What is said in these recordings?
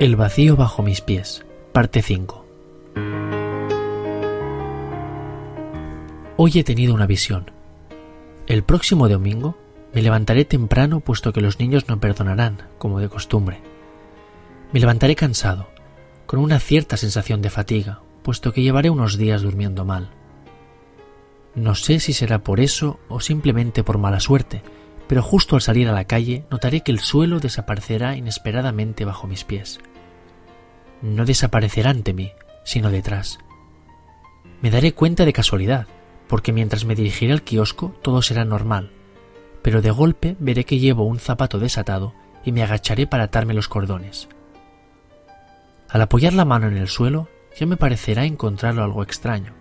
El vacío bajo mis pies, parte 5. Hoy he tenido una visión. El próximo domingo me levantaré temprano puesto que los niños no perdonarán, como de costumbre. Me levantaré cansado, con una cierta sensación de fatiga, puesto que llevaré unos días durmiendo mal. No sé si será por eso o simplemente por mala suerte, pero justo al salir a la calle notaré que el suelo desaparecerá inesperadamente bajo mis pies no desaparecerá ante mí, sino detrás. Me daré cuenta de casualidad, porque mientras me dirigiré al kiosco todo será normal, pero de golpe veré que llevo un zapato desatado y me agacharé para atarme los cordones. Al apoyar la mano en el suelo, ya me parecerá encontrarlo algo extraño,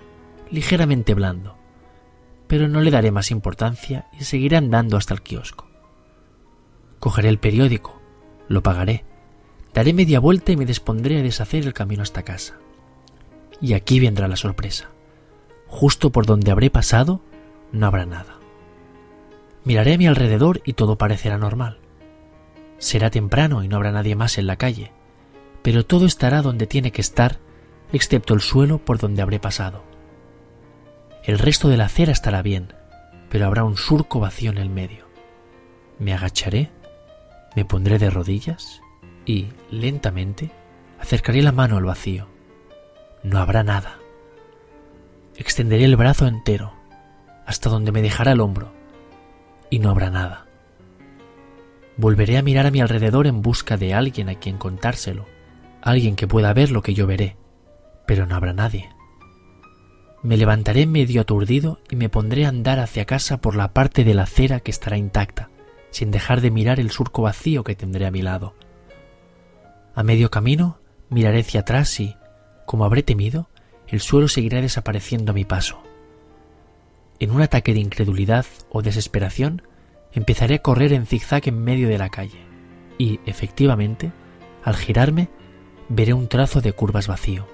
ligeramente blando, pero no le daré más importancia y seguiré andando hasta el kiosco. Cogeré el periódico, lo pagaré, Daré media vuelta y me dispondré a deshacer el camino hasta casa. Y aquí vendrá la sorpresa. Justo por donde habré pasado, no habrá nada. Miraré a mi alrededor y todo parecerá normal. Será temprano y no habrá nadie más en la calle, pero todo estará donde tiene que estar, excepto el suelo por donde habré pasado. El resto de la acera estará bien, pero habrá un surco vacío en el medio. Me agacharé, me pondré de rodillas y, lentamente, acercaré la mano al vacío. No habrá nada. Extenderé el brazo entero, hasta donde me dejará el hombro, y no habrá nada. Volveré a mirar a mi alrededor en busca de alguien a quien contárselo, alguien que pueda ver lo que yo veré, pero no habrá nadie. Me levantaré medio aturdido y me pondré a andar hacia casa por la parte de la acera que estará intacta, sin dejar de mirar el surco vacío que tendré a mi lado. A medio camino miraré hacia atrás y, como habré temido, el suelo seguirá desapareciendo a mi paso. En un ataque de incredulidad o desesperación, empezaré a correr en zigzag en medio de la calle y, efectivamente, al girarme, veré un trazo de curvas vacío.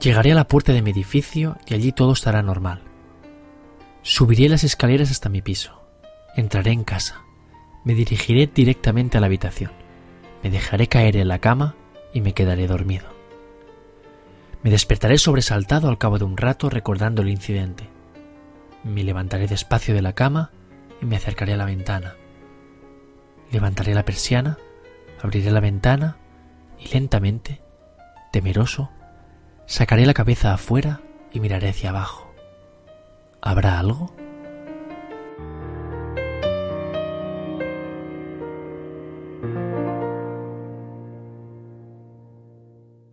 Llegaré a la puerta de mi edificio y allí todo estará normal. Subiré las escaleras hasta mi piso. Entraré en casa. Me dirigiré directamente a la habitación. Me dejaré caer en la cama y me quedaré dormido. Me despertaré sobresaltado al cabo de un rato recordando el incidente. Me levantaré despacio de la cama y me acercaré a la ventana. Levantaré la persiana, abriré la ventana y lentamente, temeroso, sacaré la cabeza afuera y miraré hacia abajo. ¿Habrá algo?